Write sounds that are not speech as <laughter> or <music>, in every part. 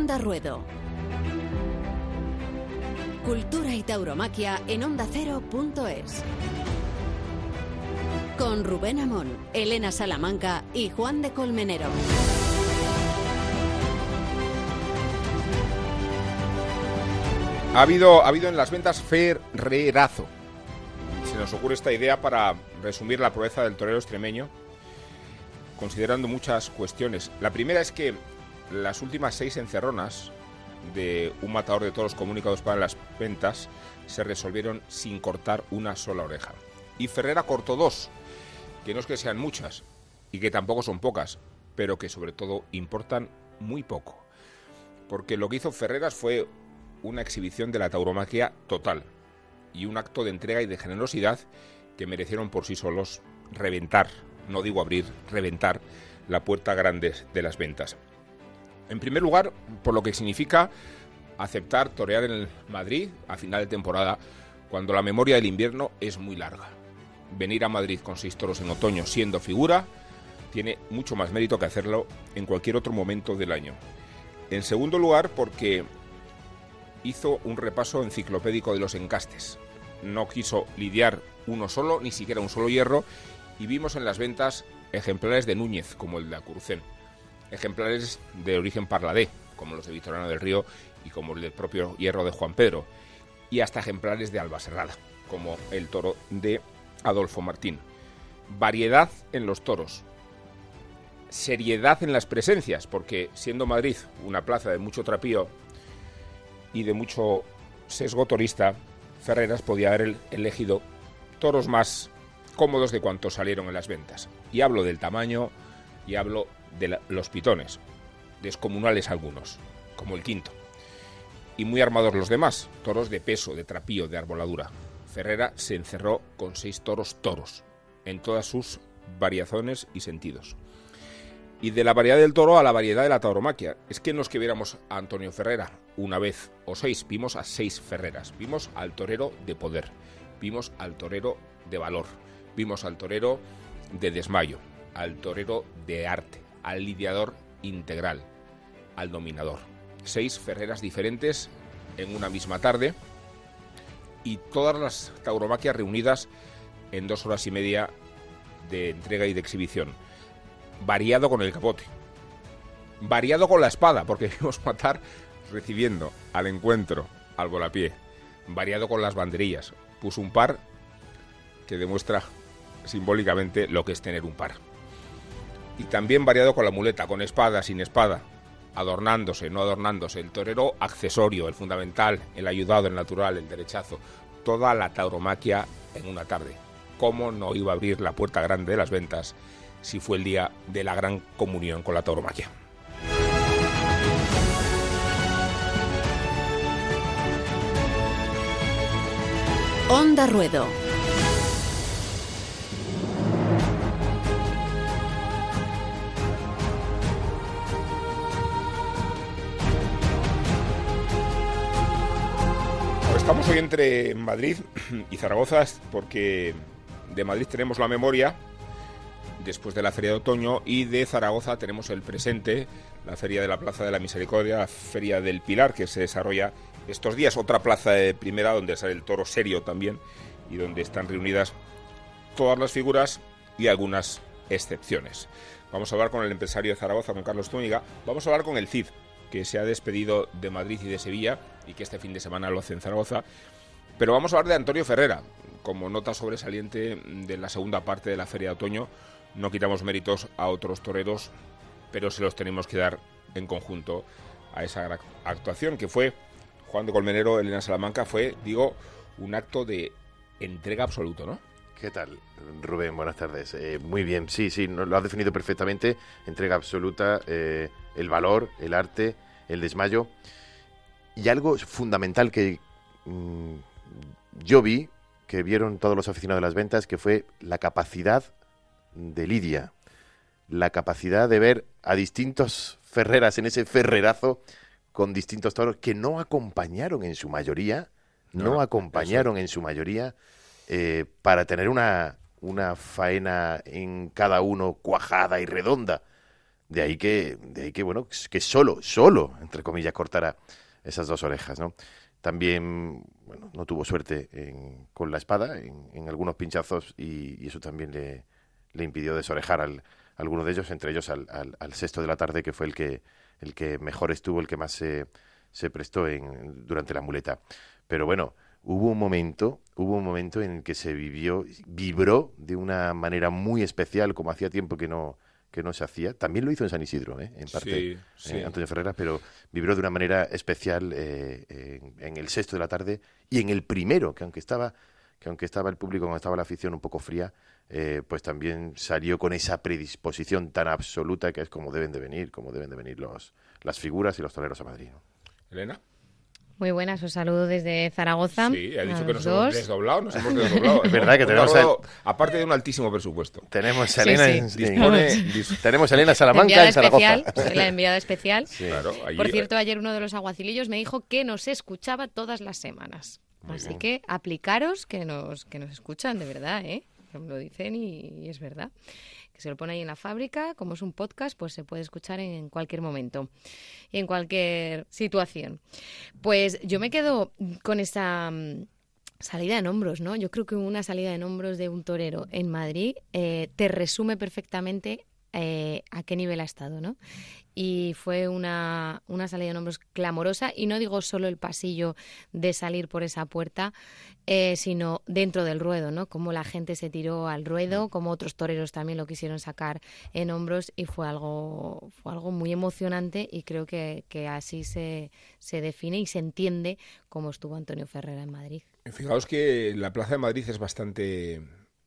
Onda Ruedo. Cultura y tauromaquia en ondacero.es. Con Rubén Amón, Elena Salamanca y Juan de Colmenero. Ha habido, ha habido en las ventas ferrerazo. Se nos ocurre esta idea para resumir la proeza del torero extremeño, considerando muchas cuestiones. La primera es que las últimas seis encerronas de un matador de toros comunicados para las ventas se resolvieron sin cortar una sola oreja. Y Ferrera cortó dos, que no es que sean muchas y que tampoco son pocas, pero que sobre todo importan muy poco. Porque lo que hizo Ferreras fue una exhibición de la tauromaquia total y un acto de entrega y de generosidad que merecieron por sí solos reventar, no digo abrir, reventar la puerta grande de las ventas. En primer lugar, por lo que significa aceptar torear en Madrid a final de temporada cuando la memoria del invierno es muy larga. Venir a Madrid con seis toros en otoño siendo figura tiene mucho más mérito que hacerlo en cualquier otro momento del año. En segundo lugar, porque hizo un repaso enciclopédico de los encastes. No quiso lidiar uno solo, ni siquiera un solo hierro, y vimos en las ventas ejemplares de Núñez, como el de Acurucén, ejemplares de origen parladé, como los de Victoriano del Río y como el del propio hierro de Juan Pedro, y hasta ejemplares de Alba Serrada, como el toro de Adolfo Martín. Variedad en los toros, seriedad en las presencias, porque siendo Madrid una plaza de mucho trapío y de mucho sesgo torista, Ferreras podía haber elegido toros más cómodos de cuantos salieron en las ventas. Y hablo del tamaño y hablo de los pitones, descomunales algunos, como el quinto. Y muy armados los demás, toros de peso, de trapío, de arboladura. Ferrera se encerró con seis toros toros, en todas sus variaciones y sentidos y de la variedad del toro a la variedad de la tauromaquia. Es que no es que viéramos a Antonio Ferrera una vez o seis, vimos a seis Ferreras, vimos al torero de poder, vimos al torero de valor, vimos al torero de desmayo, al torero de arte, al lidiador integral, al dominador. Seis Ferreras diferentes en una misma tarde y todas las tauromaquias reunidas en dos horas y media de entrega y de exhibición variado con el capote, variado con la espada, porque <laughs> vimos matar recibiendo al encuentro al volapié, variado con las banderillas, puso un par que demuestra simbólicamente lo que es tener un par. Y también variado con la muleta, con espada, sin espada, adornándose, no adornándose, el torero accesorio, el fundamental, el ayudado, el natural, el derechazo, toda la tauromaquia en una tarde. ¿Cómo no iba a abrir la puerta grande de las ventas si fue el día de la gran comunión con la tauromaquia. Onda Ruedo. Estamos hoy entre Madrid y Zaragoza porque de Madrid tenemos la memoria después de la Feria de Otoño y de Zaragoza tenemos el presente, la Feria de la Plaza de la Misericordia, la Feria del Pilar, que se desarrolla estos días, otra plaza de primera donde sale el toro serio también y donde están reunidas todas las figuras y algunas excepciones. Vamos a hablar con el empresario de Zaragoza, con Carlos Zúñiga, vamos a hablar con el CID, que se ha despedido de Madrid y de Sevilla y que este fin de semana lo hace en Zaragoza. Pero vamos a hablar de Antonio Ferrera, como nota sobresaliente de la segunda parte de la Feria de Otoño, no quitamos méritos a otros toreros, pero se los tenemos que dar en conjunto a esa actuación que fue Juan de Colmenero, Elena Salamanca, fue, digo, un acto de entrega absoluto, ¿no? ¿Qué tal, Rubén? Buenas tardes. Eh, muy bien, sí, sí, lo has definido perfectamente. Entrega absoluta, eh, el valor, el arte, el desmayo. Y algo fundamental que mm, yo vi, que vieron todos los aficionados de las ventas, que fue la capacidad de Lidia, la capacidad de ver a distintos ferreras en ese ferrerazo con distintos toros que no acompañaron en su mayoría, no, acompañaron en su mayoría eh, para tener una, una faena en cada uno cuajada y redonda. De ahí que, de ahí que bueno, que solo, solo, entre comillas, cortara esas dos orejas, ¿no? También, bueno, no tuvo suerte con la espada en, algunos pinchazos y, eso también le, le impidió desorejar al, a alguno de ellos, entre ellos al, al, sexto de la tarde, que fue el que, el que mejor estuvo, el que más se, se prestó en, durante la muleta. Pero bueno, hubo un momento, hubo un momento en el que se vivió, vibró de una manera muy especial, como hacía tiempo que no, que no se hacía. También lo hizo en San Isidro, ¿eh? en parte, eh, Antonio Ferreras, pero vibró de una manera especial eh, en, el sexto de la tarde y en el primero, que aunque estaba, que aunque estaba el público, aunque estaba la afición un poco fría, pues también salió con esa predisposición tan absoluta que es como deben de venir, como deben de venir los, las figuras y los toreros a Madrid. Elena. Muy buenas, os saludo desde Zaragoza. Sí, ha dicho que nos hemos desdoblado, nos hemos desdoblado. <laughs> es verdad que tenemos... aparte de un altísimo presupuesto. Tenemos a Elena, tenemos Elena Salamanca en Zaragoza. soy la enviada especial. Por cierto, ayer uno de los aguacilillos me dijo que nos escuchaba todas las semanas. Así que aplicaros que nos, que nos escuchan, de verdad, ¿eh? Lo dicen y es verdad se lo pone ahí en la fábrica, como es un podcast, pues se puede escuchar en cualquier momento y en cualquier situación. Pues yo me quedo con esa mm, salida en hombros, ¿no? Yo creo que una salida en hombros de un torero en Madrid eh, te resume perfectamente eh, a qué nivel ha estado, ¿no? y fue una, una salida en hombros clamorosa y no digo solo el pasillo de salir por esa puerta, eh, sino dentro del ruedo, ¿no? Como la gente se tiró al ruedo, como otros toreros también lo quisieron sacar en hombros y fue algo, fue algo muy emocionante y creo que, que así se, se define y se entiende cómo estuvo Antonio Ferrera en Madrid. Fijaos que la Plaza de Madrid es bastante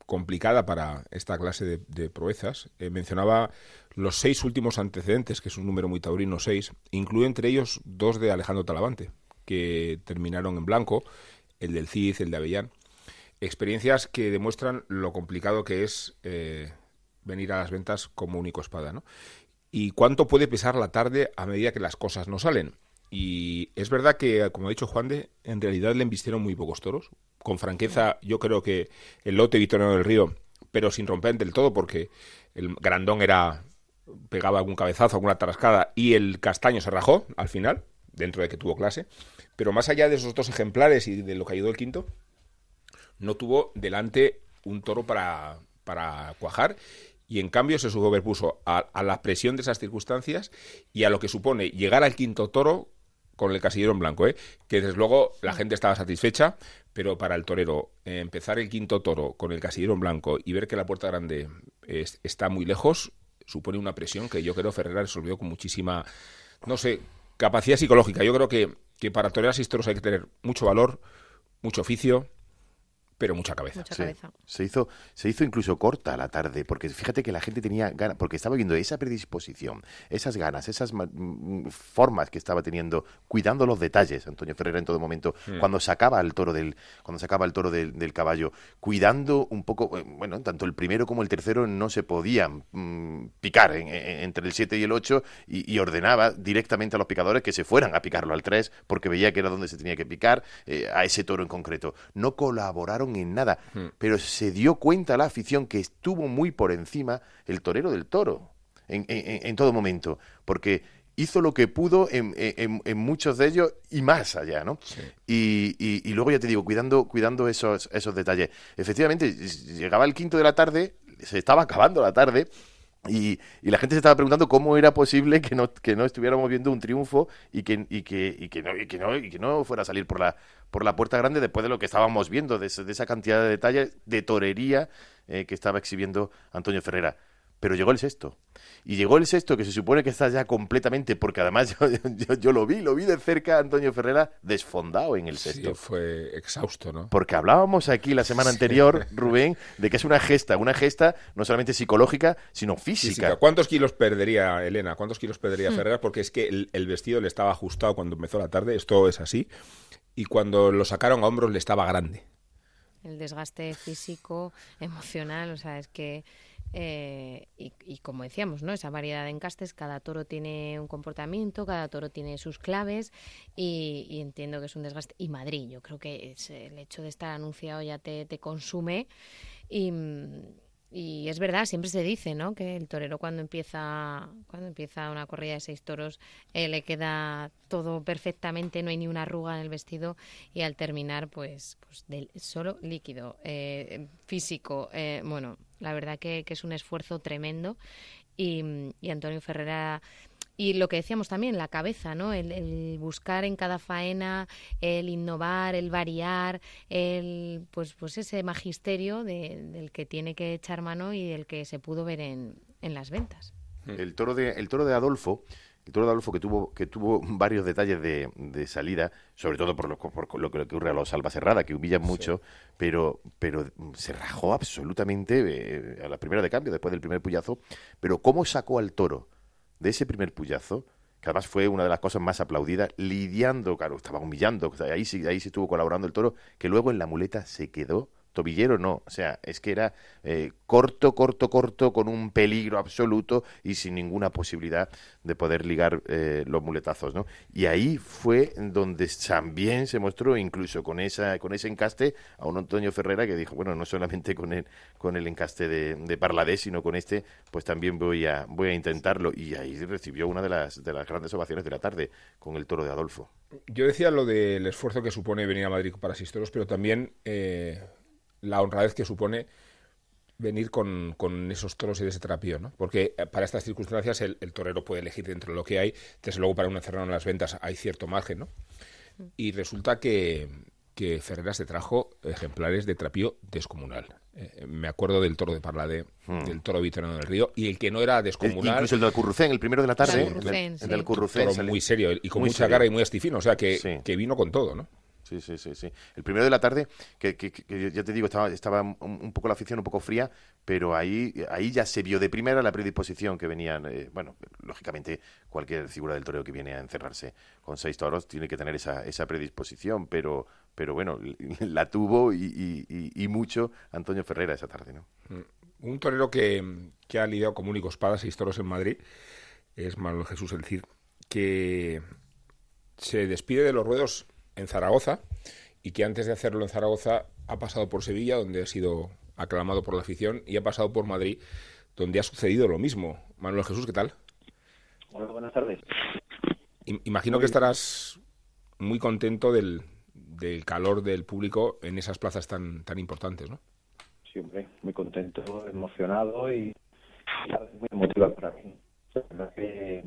complicada para esta clase de, proezas. Eh, mencionaba los seis últimos antecedentes, que es un número muy taurino, seis, incluye entre ellos dos de Alejandro Talavante, que terminaron en blanco, el del Cid, el de Avellán. Experiencias que demuestran lo complicado que es eh, venir a las ventas como único espada, ¿no? Y cuánto puede pesar la tarde a medida que las cosas no salen. Y es verdad que, como ha dicho Juan de, en realidad le embistieron muy pocos toros. Con franqueza, yo creo que el lote Victoriano del Río, pero sin romper del todo, porque el grandón era pegaba algún cabezazo, alguna tarascada, y el castaño se rajó al final, dentro de que tuvo clase. Pero más allá de esos dos ejemplares y de lo que ayudó el quinto, no tuvo delante un toro para, para cuajar y en cambio se superpuso a, a la presión de esas circunstancias y a lo que supone llegar al quinto toro con el casillero en blanco, ¿eh? que desde luego la gente estaba satisfecha, pero para el torero eh, empezar el quinto toro con el casillero en blanco y ver que la puerta grande está muy lejos, supone una presión que yo creo Ferreira resolvió con muchísima, no sé, capacidad psicológica. Yo creo que, que para torear y toros hay que tener mucho valor, mucho oficio, pero mucha cabeza. Se hizo, se hizo incluso corta la tarde, porque fíjate que la gente tenía ganas, porque estaba viendo esa predisposición, esas ganas, esas mm, formas que estaba teniendo, cuidando los detalles, Antonio Ferreira en todo momento, hmm. cuando sacaba el toro del, cuando sacaba el toro del, caballo, cuidando un poco, eh, bueno, tanto el primero como el tercero no se podían mm, picar entre el 7 y el 8 y, ordenaba directamente a los picadores que se fueran a picarlo al 3 porque veía que era donde se tenía que picar eh, a ese toro en concreto. No colaboraron en nada. Hmm. Pero se dio cuenta la afición que estuvo muy por encima el torero del toro en, en, todo momento. Porque hizo lo que pudo en, en, muchos de ellos y más allá, ¿no? Y, y, luego ya te digo, cuidando, cuidando esos, esos detalles. Efectivamente, llegaba el quinto de la tarde, se estaba acabando la tarde, y, y, la gente se estaba preguntando cómo era posible que no, que no estuviéramos viendo un triunfo y que, y que, y que, no, y que, no, y que no fuera a salir por la, por la puerta grande después de lo que estábamos viendo, de, de esa cantidad de detalles de torería eh, que estaba exhibiendo Antonio Ferrera. Pero llegó el sexto. Y llegó el sexto, que se supone que está ya completamente, porque además <laughs> yo, yo, lo vi, lo vi de cerca, Antonio Ferrera, desfondado en el sexto. Sí, fue exhausto, ¿no? Porque hablábamos aquí la semana anterior, Rubén, de que es una gesta, una gesta no solamente psicológica, sino física. ¿Cuántos kilos perdería Elena? ¿Cuántos kilos perdería hmm. Ferrera? Porque es que el, el vestido le estaba ajustado cuando empezó la tarde, esto es así y cuando lo sacaron a hombros le estaba grande. El desgaste físico, <laughs> emocional, o sea, es que eh, y, como decíamos, ¿no? Esa variedad de encastes, cada toro tiene un comportamiento, cada toro tiene sus claves y, entiendo que es un desgaste. Y Madrid, yo creo que es el hecho de estar anunciado ya te, te consume y, y es verdad, siempre se dice, ¿no? Que el torero cuando empieza, cuando empieza una corrida de seis toros, eh, le queda todo perfectamente, no hay ni una arruga en el vestido y al terminar, pues, pues del solo líquido, eh, físico. Eh, bueno, la verdad que, que, es un esfuerzo tremendo y, y Antonio Ferrera y lo que decíamos también, la cabeza, ¿no? El, buscar en cada faena, el innovar, el variar, el pues, pues ese magisterio del que tiene que echar mano y del que se pudo ver en, en las ventas. El toro de, el toro de Adolfo el toro de Adolfo que tuvo que tuvo <laughs> varios detalles de, de salida, sobre todo por lo, por lo que ocurre a los Cerrada, que humillan mucho, pero pero se rajó absolutamente eh, a la primera de cambio, después del primer puyazo. Pero ¿cómo sacó al toro? De ese primer puyazo, que además fue una de las cosas más aplaudidas, lidiando, claro, estaba humillando, ahí sí, ahí sí estuvo colaborando el toro, que luego en la muleta se quedó tobillero no, o sea, es que era eh, corto, corto, corto, con un peligro absoluto y sin ninguna posibilidad de poder ligar eh, los muletazos, ¿no? Y ahí fue donde también se mostró, incluso con esa, con ese encaste, a un Antonio Ferrera que dijo, bueno, no solamente con el, con el encaste de, Parladés, sino con este, pues también voy a, voy a intentarlo. Y ahí recibió una de las, de las grandes ovaciones de la tarde con el toro de Adolfo. Yo decía lo del esfuerzo que supone venir a Madrid para Sisteros, pero también eh, la honradez que supone venir con, con, esos toros y de ese trapío, ¿no? Porque eh, para estas circunstancias el, torero puede elegir dentro de lo que hay, desde luego para un encerrado en las ventas hay cierto margen, ¿no? Y resulta que, que Ferreras te trajo ejemplares de trapío descomunal. Eh, me acuerdo del toro de Parlade, hmm. del toro vitoriano del río, y el que no era descomunal... incluso el del Currucén, el primero de la tarde. el, del Currucén. muy serio y con mucha cara y muy astifino, o sea que, que vino con todo, ¿no? Sí, sí, sí, sí. El primero de la tarde, que, ya te digo, estaba, estaba un, poco la afición un poco fría, pero ahí, ahí ya se vio de primera la predisposición que venían. Eh, bueno, lógicamente, cualquier figura del toreo que viene a encerrarse con seis toros tiene que tener esa, esa predisposición, pero, pero bueno, <laughs> la tuvo y, mucho Antonio Ferrera esa tarde, ¿no? Mm. Un torero que, que ha lidiado como único espada seis toros en Madrid es Manuel Jesús El Cid, que se despide de los ruedos en Zaragoza y que antes de hacerlo en Zaragoza ha pasado por Sevilla, donde ha sido aclamado por la afición, y ha pasado por Madrid, donde ha sucedido lo mismo. Manuel Jesús, ¿qué tal? Hola, buenas tardes. Imagino que estarás muy contento del, del calor del público en esas plazas tan, tan importantes, ¿no? Sí, hombre, muy contento, emocionado y, muy emotivo para mí. La verdad que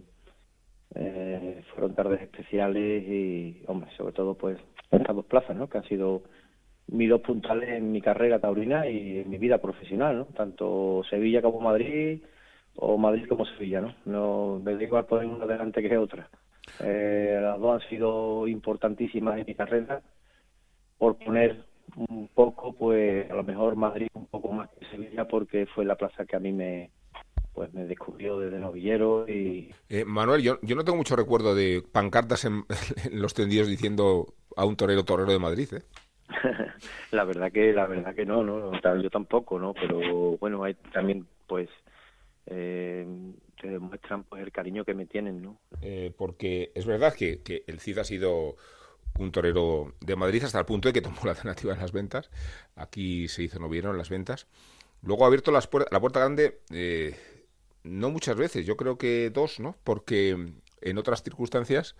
eh, fueron tardes especiales y, hombre, sobre todo pues estas dos plazas, ¿no? Que han sido mis dos puntales en mi carrera taurina y en mi vida profesional, ¿no? Tanto Sevilla como Madrid o Madrid como Sevilla, ¿no? No me digo al poner una delante que otra. Eh, las dos han sido importantísimas en mi carrera por poner un poco, pues a lo mejor Madrid un poco más que Sevilla porque fue la plaza que a mí me, pues me descubrió desde novillero y... Eh, Manuel, yo, yo no tengo mucho recuerdo de pancartas en, <laughs> los tendidos diciendo a un torero torero de Madrid, ¿eh? <laughs> la verdad que la verdad que no, no, yo tampoco, ¿no? Pero bueno, hay también pues eh, te demuestran pues el cariño que me tienen, ¿no? Eh, porque es verdad que, que el Cid ha sido un torero de Madrid hasta el punto de que tomó la alternativa en las ventas. Aquí se hizo novillero en las ventas. Luego ha abierto las la puerta grande eh, no muchas veces, yo creo que dos, ¿no? Porque en otras circunstancias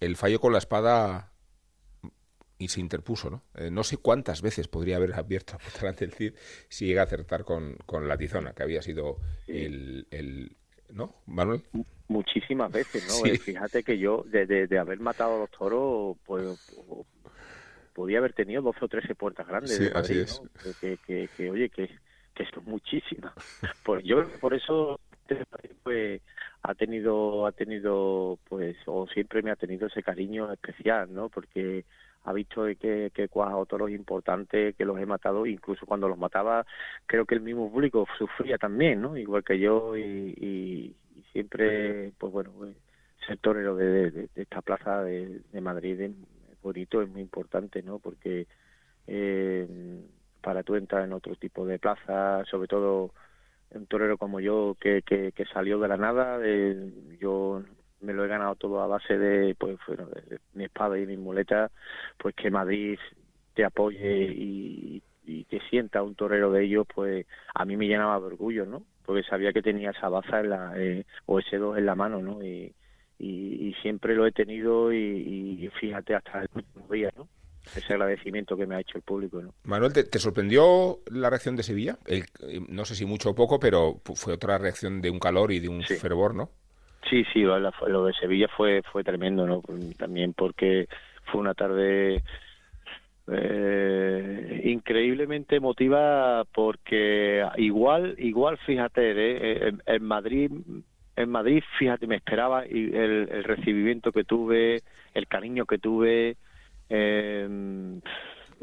el fallo con la espada y se interpuso, ¿no? Eh, no sé cuántas veces podría haber abierto delante del Cid si llega a acertar con, con la tizona, que había sido el, el, ¿No, Manuel? Muchísimas veces, ¿no? Eh, fíjate que yo, de, de, haber matado a los toros, pues podía haber tenido 12 o 13 puertas grandes. de Madrid, así es. Que, que, que, oye, que que es muchísimas. Pues yo por eso pues ha tenido ha tenido pues o siempre me ha tenido ese cariño especial, ¿no? Porque ha visto que, que he cuajado toros importantes, que los he matado, incluso cuando los mataba, creo que el mismo público sufría también, ¿no? Igual que yo, y, siempre, pues bueno, pues, ser torero de, de, esta plaza de, de Madrid es bonito, es muy importante, ¿no? Porque eh, para tú entrar en otro tipo de plaza, sobre todo un torero como yo que, que, salió de la nada, yo me lo he ganado todo a base de, pues, mi espada y mi muleta, pues que Madrid te apoye y, y que sienta un torero de ellos, pues a mí me llenaba de orgullo, ¿no? Porque sabía que tenía esa baza en la, eh, o ese dos en la mano, ¿no? Y, y, siempre lo he tenido y, fíjate hasta el último día, ¿no? Ese agradecimiento que me ha hecho el público, ¿no? Manuel, ¿te, sorprendió la reacción de Sevilla? El, no sé si mucho o poco, pero fue otra reacción de un calor y de un fervor, ¿no? Sí, sí, lo, lo de Sevilla fue fue tremendo, ¿no? También porque fue una tarde eh, increíblemente emotiva porque igual igual fíjate ¿eh? en, Madrid en Madrid fíjate me esperaba y el, recibimiento que tuve el cariño que tuve eh,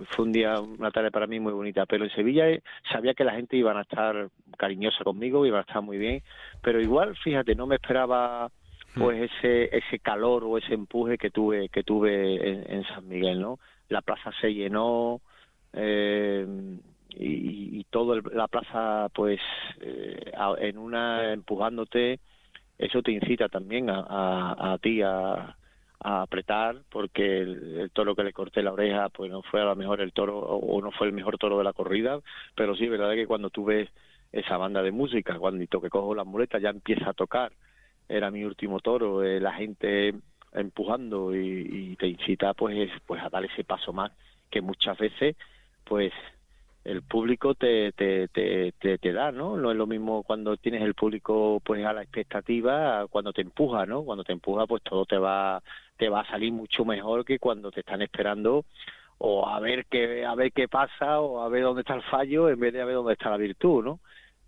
fue un día una tarde para mí muy bonita pero en Sevilla eh, sabía que la gente iba a estar cariñosa conmigo iba a estar muy bien pero igual fíjate no me esperaba pues hmm. ese ese calor o ese empuje que tuve que tuve en San Miguel no la plaza se llenó eh, y, y todo la plaza pues eh, en una empujándote eso te incita también a, a, a ti a, a, apretar porque el, toro que le corté la oreja pues no fue a lo mejor el toro o no fue el mejor toro de la corrida pero sí verdad que cuando tú ves esa banda de música cuando que cojo la muleta ya empieza a tocar. Era mi último toro eh, la gente empujando y, te incita pues pues a dar ese paso más que muchas veces pues el público te, te, te, te, da, ¿no? No es lo mismo cuando tienes el público pues a la expectativa cuando te empuja, ¿no? Cuando te empuja pues todo te va te va a salir mucho mejor que cuando te están esperando o a ver qué a ver qué pasa o a ver dónde está el fallo en vez de a ver dónde está la virtud, ¿no?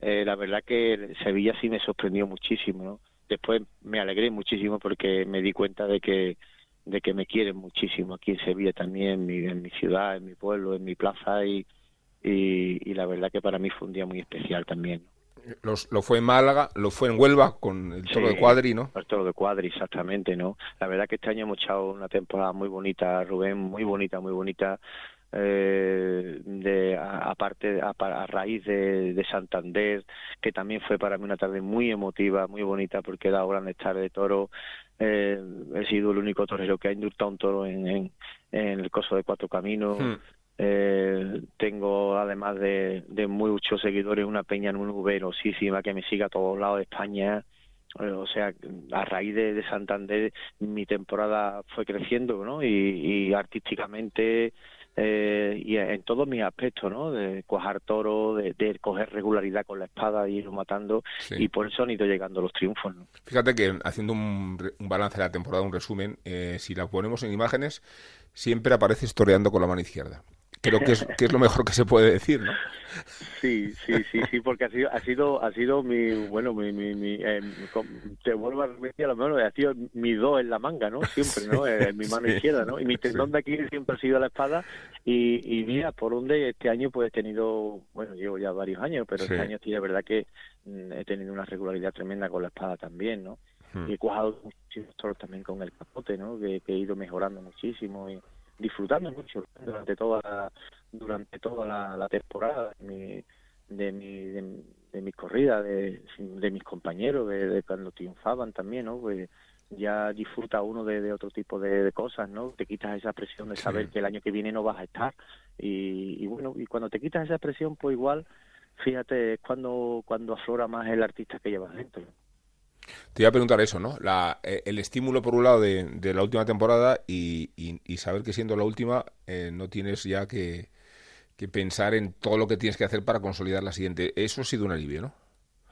Eh, la verdad que Sevilla sí me sorprendió muchísimo, ¿no? después me alegré muchísimo porque me di cuenta de que de que me quieren muchísimo aquí en Sevilla también, en mi, en mi ciudad, en mi pueblo, en mi plaza y, y, la verdad que para mí fue un día muy especial también. Los, lo fue en Málaga, lo fue en Huelva con el toro de Cuadri, ¿no? El toro de Cuadri, exactamente, ¿no? La verdad que este año hemos echado una temporada muy bonita, Rubén, muy bonita, muy bonita eh, de aparte a, a, raíz de, de, Santander que también fue para mí una tarde muy emotiva muy bonita porque era gran estar de toro eh, he sido el único torero que ha indultado un toro en, en, el coso de cuatro caminos hmm. Eh, tengo además de, de muchos seguidores una peña numerosísima que me sigue a todos lados de España eh, o sea, a raíz de, de, Santander mi temporada fue creciendo, ¿no? Y, y artísticamente eh, y en todos mis aspectos, ¿no? De cuajar toro, de, coger regularidad con la espada y irlo matando, y por eso han ido llegando los triunfos, ¿no? Fíjate que haciendo un, balance de la temporada, un resumen, eh, si la ponemos en imágenes, siempre aparece historiando con la mano izquierda creo que es, que es lo mejor que se puede decir, ¿no? Sí, sí, sí, sí, porque ha sido, ha sido, ha sido mi, bueno, mi, mi, mi eh, te vuelvo a repetir, a lo mejor ha sido mi do en la manga, ¿no? Siempre, ¿no? En mi mano izquierda, ¿no? Y mi tendón de aquí siempre ha sido la espada y, y mira, por donde este año pues he tenido, bueno, llevo ya varios años, pero este año sí, de verdad que mm, he tenido una regularidad tremenda con la espada también, ¿no? Hmm. Y he cuajado muchísimos toros también con el capote, ¿no? Que, que he ido mejorando muchísimo y disfrutando mucho durante toda la, durante toda la, temporada de mi de mi de, mis corridas de, de mis compañeros de, cuando triunfaban también no pues ya disfruta uno de, otro tipo de, cosas no te quitas esa presión de saber que el año que viene no vas a estar. Y, y bueno y cuando te quitas esa presión pues igual fíjate es cuando cuando aflora más el artista que llevas dentro te iba a preguntar eso, ¿no? La, eh, el estímulo, por un lado, de, de la última temporada y, y, saber que siendo la última eh, no tienes ya que, que, pensar en todo lo que tienes que hacer para consolidar la siguiente. Eso ha sido un alivio, ¿no?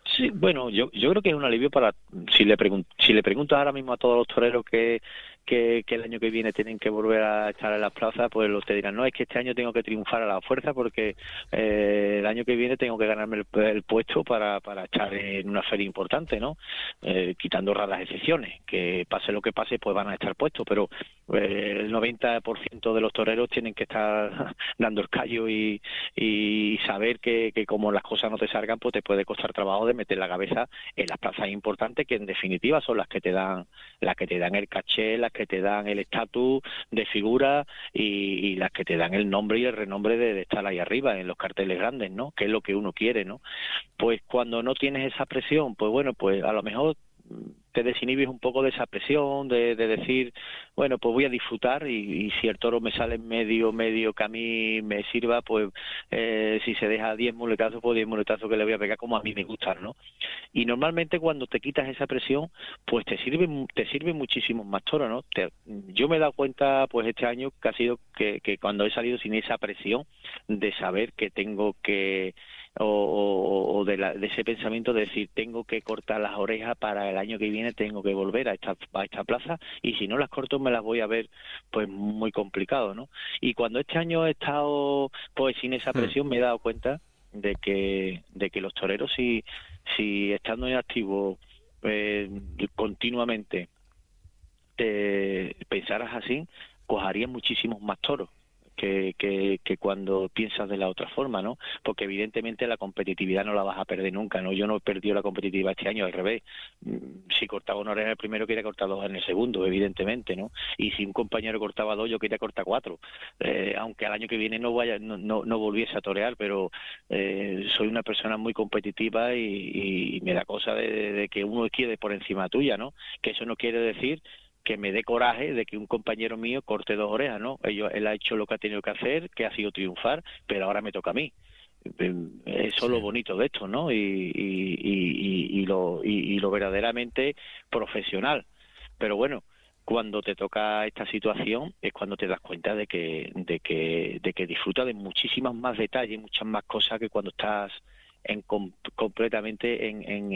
Sí, bueno, yo, yo creo que es un alivio para, si le, si le preguntas ahora mismo a todos los toreros que, que, el año que viene tienen que volver a estar en las plazas, pues los te dirán, no, es que este año tengo que triunfar a la fuerza porque eh, el año que viene tengo que ganarme el, puesto para, para estar en una feria importante, ¿no? Eh, quitando raras excepciones, que pase lo que pase, pues van a estar puestos, pero eh, el 90% de los toreros tienen que estar <laughs> dando el callo y, y saber que, que como las cosas no te salgan, pues te puede costar trabajo de meter la cabeza en las plazas importantes que en definitiva son las que te dan, las que te dan el caché, las que te dan el estatus de figura y, las que te dan el nombre y el renombre de, estar ahí arriba en los carteles grandes, ¿no? Que es lo que uno quiere, ¿no? Pues cuando no tienes esa presión, pues bueno, pues a lo mejor te desinhibes un poco de esa presión, de, decir, bueno, pues voy a disfrutar y, si el toro me sale medio, medio que a mí me sirva, pues eh, si se deja 10 muletazos, pues 10 muletazos que le voy a pegar como a mí me gustan, ¿no? Y normalmente cuando te quitas esa presión, pues te sirve, te sirve muchísimo más toro, ¿no? yo me he dado cuenta, pues este año, que ha sido que, que cuando he salido sin esa presión de saber que tengo que o, de, ese pensamiento de decir tengo que cortar las orejas para el año que viene tengo que volver a esta, a esta plaza y si no las corto me las voy a ver pues muy complicado no y cuando este año he estado pues sin esa hmm. presión me he dado cuenta de que de que los toreros si si estando en activo eh, continuamente te pensaras así cojarían muchísimos más toros que, que, cuando piensas de la otra forma, ¿no? Porque evidentemente la competitividad no la vas a perder nunca, ¿no? Yo no he perdido la competitividad este año, al revés. Mm, si cortaba una oreja en el primero, quería cortar dos en el segundo, evidentemente, ¿no? Y si un compañero cortaba dos, yo quería cortar cuatro. Eh, aunque al año que viene no vaya, no, no, volviese a torear, pero eh, soy una persona muy competitiva y, me da cosa de, de, que uno quiere por encima tuya, ¿no? Que eso no quiere decir que me dé coraje de que un compañero mío corte dos orejas, ¿no? él ha hecho lo que ha tenido que hacer, que ha sido triunfar, pero ahora me toca a mí. Eso es lo bonito de esto, ¿no? Y, y, lo, y, lo verdaderamente profesional. Pero bueno, cuando te toca esta situación es cuando te das cuenta de que, de que, de que disfrutas de muchísimas más detalles, muchas más cosas que cuando estás en completamente en, en,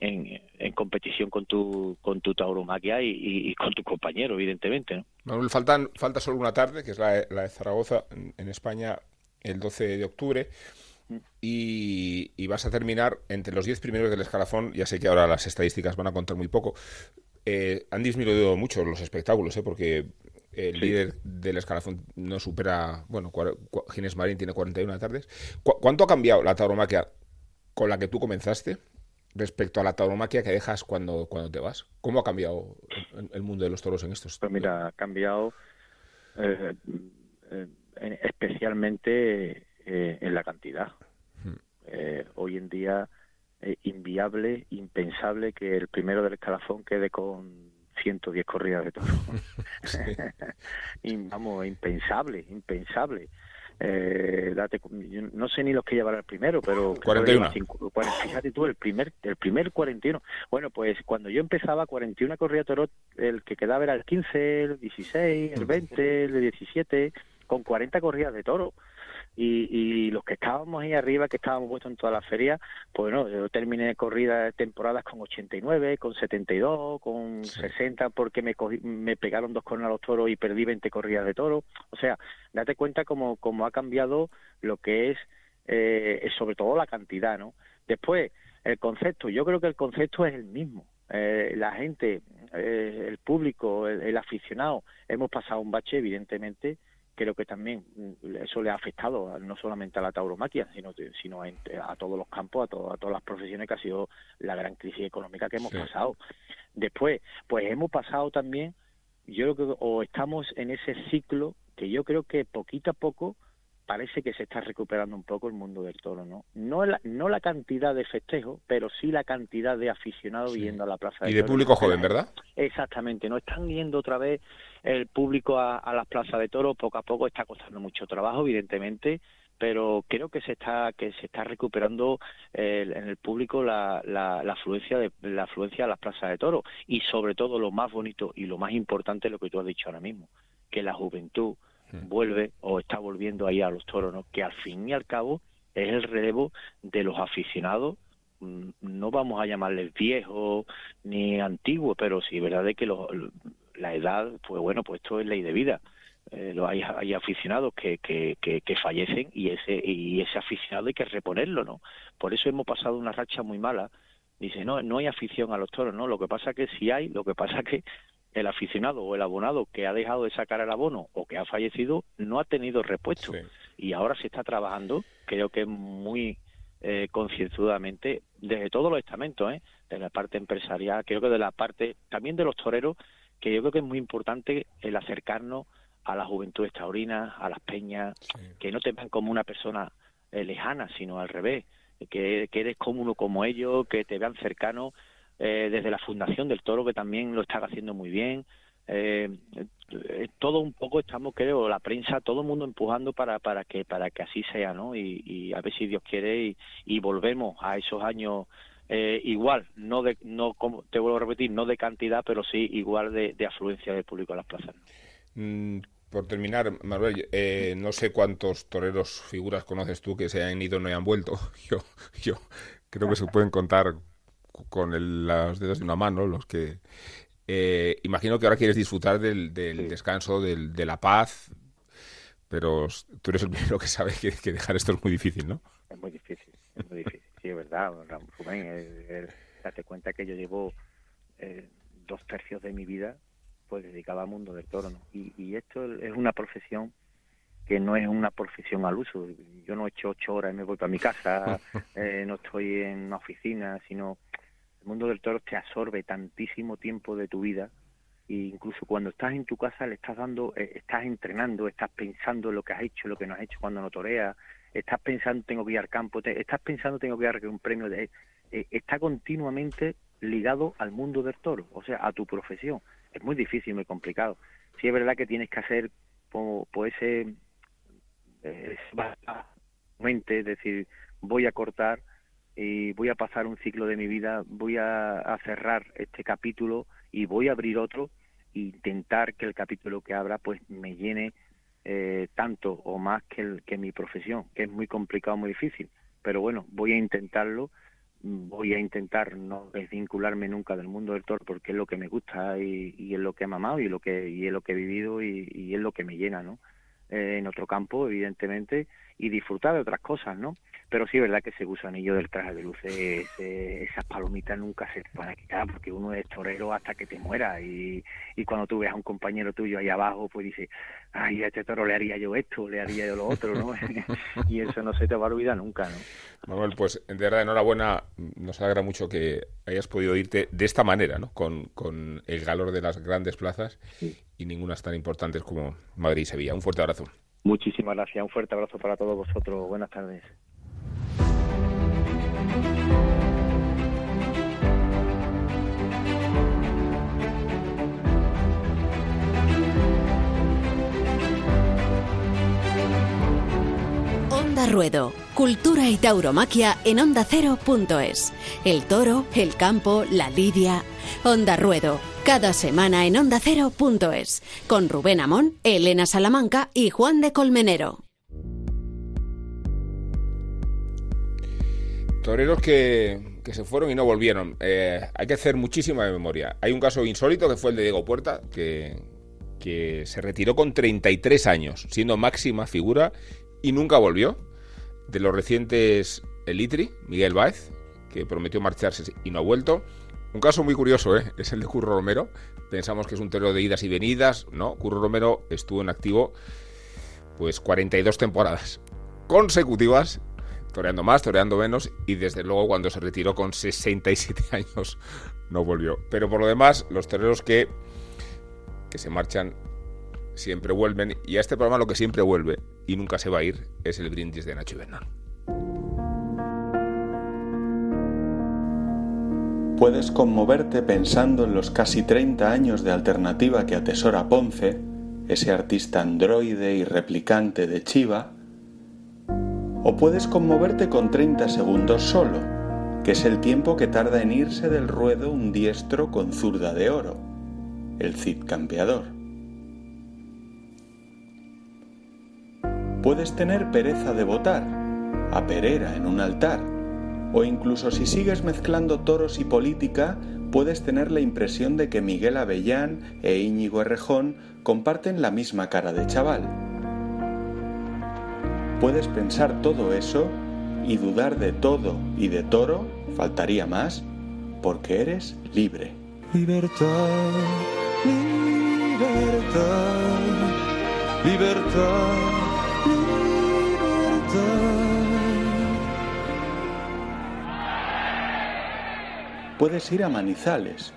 en, en, competición con tu con tu tauromaquia y, y, con tu compañero evidentemente ¿no? Manuel faltan falta solo una tarde que es la, la de Zaragoza en, España el 12 de octubre mm. y, y, vas a terminar entre los 10 primeros del escalafón ya sé que ahora las estadísticas van a contar muy poco eh, han disminuido mucho los espectáculos ¿eh? porque el líder del escalafón no supera, bueno, Ginés Marín tiene 41 tardes. ¿Cuánto ha cambiado la tauromaquia con la que tú comenzaste respecto a la tauromaquia que dejas cuando, cuando te vas? ¿Cómo ha cambiado el, mundo de los toros en estos Pues mira, ha cambiado eh, eh, especialmente eh, en la cantidad. Hmm. hoy en día inviable, impensable que el primero del escalafón quede con 110 corridas de toros. <laughs> <laughs> vamos, impensable, impensable. Eh, date, no sé ni los que llevará el primero, pero 41. fíjate tú, el primer, el primer 41. Bueno, pues cuando yo empezaba, 41 corridas de toros, el que quedaba era el 15, el 16, el 20, el 17, con 40 corridas de toro y, y los que estábamos ahí arriba, que estábamos puestos en toda la feria, pues no, yo terminé corridas temporadas con 89, con 72, con 60 porque me, me pegaron dos cornas a los toros y perdí 20 corridas de toro. O sea, date cuenta cómo, cómo ha cambiado lo que es, eh, sobre todo la cantidad, ¿no? Después, el concepto, yo creo que el concepto es el mismo. Eh, la gente, eh, el público, el, aficionado, hemos pasado un bache, evidentemente, creo que también mm, eso le ha afectado no solamente a la tauromaquia, sino, sino a, todos los campos, a, a todas las profesiones que ha sido la gran crisis económica que hemos pasado. Después, pues hemos pasado también, yo creo que o estamos en ese ciclo que yo creo que poquito a poco parece que se está recuperando un poco el mundo del toro, ¿no? No la, no la cantidad de festejos, pero sí la cantidad de aficionados yendo a la plaza de Y de público joven, ¿verdad? Exactamente, no están yendo otra vez el público a, las plazas de toros, poco a poco está costando mucho trabajo, evidentemente, pero creo que se está que se está recuperando en el público la, la, afluencia de la afluencia a las plazas de toros y sobre todo lo más bonito y lo más importante lo que tú has dicho ahora mismo que la juventud vuelve o está volviendo ahí a los toros, que al fin y al cabo es el relevo de los aficionados mm, no vamos a llamarles viejos ni antiguos, pero sí, verdad es que la edad, pues bueno, pues esto es ley de vida. Eh, hay, hay, aficionados que, que, que, fallecen y ese y ese aficionado hay que reponerlo, ¿no? Por eso hemos pasado una racha muy mala. Dice, no, no hay afición a los toros, ¿no? Lo que pasa que si hay, lo que pasa que el aficionado o el abonado que ha dejado de sacar el abono o que ha fallecido no ha tenido repuesto. Y ahora se está trabajando, creo que muy eh, concienzudamente, desde todos los estamentos, ¿eh? de la parte empresarial, creo que de la parte también de los toreros, que yo creo que es muy importante el acercarnos a la juventud taurina, a las peñas, que no te vean como una persona eh, lejana, sino al revés, que, que eres como uno como ellos, que te vean cercano eh, desde la Fundación del Toro, que también lo están haciendo muy bien. Eh, todo un poco estamos, creo, la prensa, todo el mundo empujando para, para, que, para que así sea, ¿no? Y, a ver si Dios quiere y, volvemos a esos años eh, igual, no de, no como te vuelvo a repetir, no de cantidad, pero sí igual de, afluencia del público a las plazas. Mm, por terminar, Manuel, eh, no sé cuántos toreros, figuras conoces tú que se han ido y no hayan vuelto. <laughs> Yo, yo creo que se pueden contar con el, los dedos de una mano los que eh, imagino que ahora quieres disfrutar del, descanso, del, de la paz, pero tú eres el <laughs> primero que sabe que, dejar esto es muy difícil, ¿no? Es muy difícil, es muy difícil, sí, es verdad, Rubén, date cuenta que yo llevo eh, dos tercios de mi vida pues dedicada al mundo del toro, y, esto es una profesión que no es una profesión al uso. Yo no he hecho ocho horas y me voy para mi casa, <laughs> eh, no estoy en una oficina, sino el mundo del toro te absorbe tantísimo tiempo de tu vida e incluso cuando estás en tu casa le estás dando, eh, estás entrenando, estás pensando lo que has hecho, lo que no has hecho cuando no toreas, estás pensando tengo que ir al campo, estás pensando tengo que ir un premio de... Eh, está continuamente ligado al mundo del toro, o sea, a tu profesión. Es muy difícil, muy complicado. Sí es verdad que tienes que hacer pues, ese, mente, es decir, voy a cortar y voy a pasar un ciclo de mi vida, voy a, cerrar este capítulo y voy a abrir otro e intentar que el capítulo que abra pues me llene eh, tanto o más que, el, que mi profesión, que es muy complicado, muy difícil. Pero bueno, voy a intentarlo, voy a intentar no desvincularme nunca del mundo del toro porque es lo que me gusta y, es lo que he mamado y lo que y es lo que he vivido y, y es lo que me llena, ¿no? Eh, en otro campo, evidentemente, y disfrutar de otras cosas, ¿no? Pero sí es verdad que ese gusanillo del traje de luces, esas palomitas nunca se van a quitar porque uno es torero hasta que te muera y, y cuando tú ves a un compañero tuyo ahí abajo, pues dices, ay, a este toro le haría yo esto, le haría yo lo otro, ¿no? <laughs> y eso no se te va a olvidar nunca, ¿no? Manuel, pues de verdad, enhorabuena, nos alegra mucho que hayas podido irte de esta manera, ¿no? Con, con el calor de las grandes plazas y ninguna tan importantes como Madrid y Sevilla. Un fuerte abrazo. Muchísimas gracias, un fuerte abrazo para todos vosotros. Buenas tardes. Onda Ruedo, cultura y tauromaquia en ondacero.es. El toro, el campo, la lidia. Onda Ruedo, cada semana en ondacero.es. Con Rubén Amón, Elena Salamanca y Juan de Colmenero. Toreros que, se fueron y no volvieron. Eh, hay que hacer muchísima memoria. Hay un caso insólito que fue el de Diego Puerta, que, que se retiró con 33 años, siendo máxima figura y nunca volvió. De los recientes, el Itri, Miguel Báez, que prometió marcharse y no ha vuelto. Un caso muy curioso, ¿eh? es el de Curro Romero. Pensamos que es un torero de idas y venidas. No, Curro Romero estuvo en activo pues 42 temporadas consecutivas toreando más, toreando menos, y desde luego cuando se retiró con 67 <laughs> años no volvió. Pero por lo demás, los toreros que, que se marchan siempre vuelven, y a este programa lo que siempre vuelve y nunca se va a ir es el brindis de Nacho Bernal. Puedes conmoverte pensando en los casi 30 años de alternativa que atesora Ponce, ese artista androide y replicante de Chiva, o puedes conmoverte con 30 segundos solo, que es el tiempo que tarda en irse del ruedo un diestro con zurda de oro, el Cid campeador. Puedes tener pereza de votar, a Perera en un altar, o incluso si sigues mezclando toros y política, puedes tener la impresión de que Miguel Avellán e Íñigo Errejón comparten la misma cara de chaval Puedes pensar todo eso y dudar de todo y de toro, faltaría más, porque eres libre. Libertad, libertad, libertad, libertad. Puedes ir a Manizales,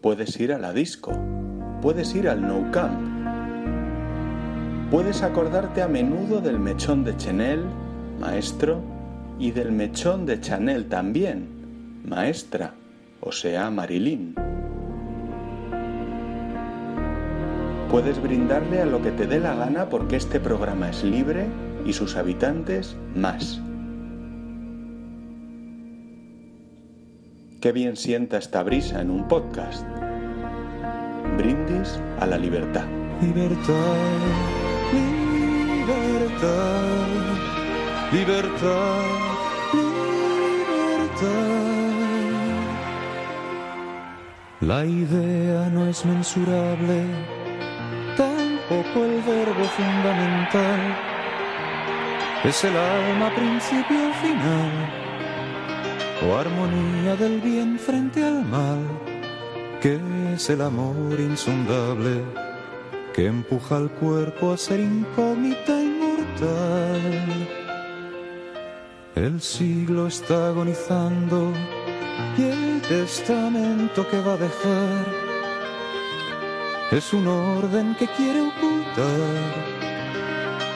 puedes ir a la disco, puedes ir al No Camp Puedes acordarte a menudo del mechón de Chanel, maestro, y del mechón de Chanel también, maestra, o sea Marilyn. Puedes brindarle a lo que te dé la gana porque este programa es libre y sus habitantes más. Qué bien sienta esta brisa en un podcast. Brindis a la libertad. Libertad, libertad, libertad, libertad. La idea no es mensurable, tampoco el verbo fundamental. Es el alma principio final o armonía del bien frente al mal, que es el amor insondable que empuja al cuerpo a ser incógnita inmortal. El siglo está agonizando y el testamento que va a dejar es un orden que quiere ocultar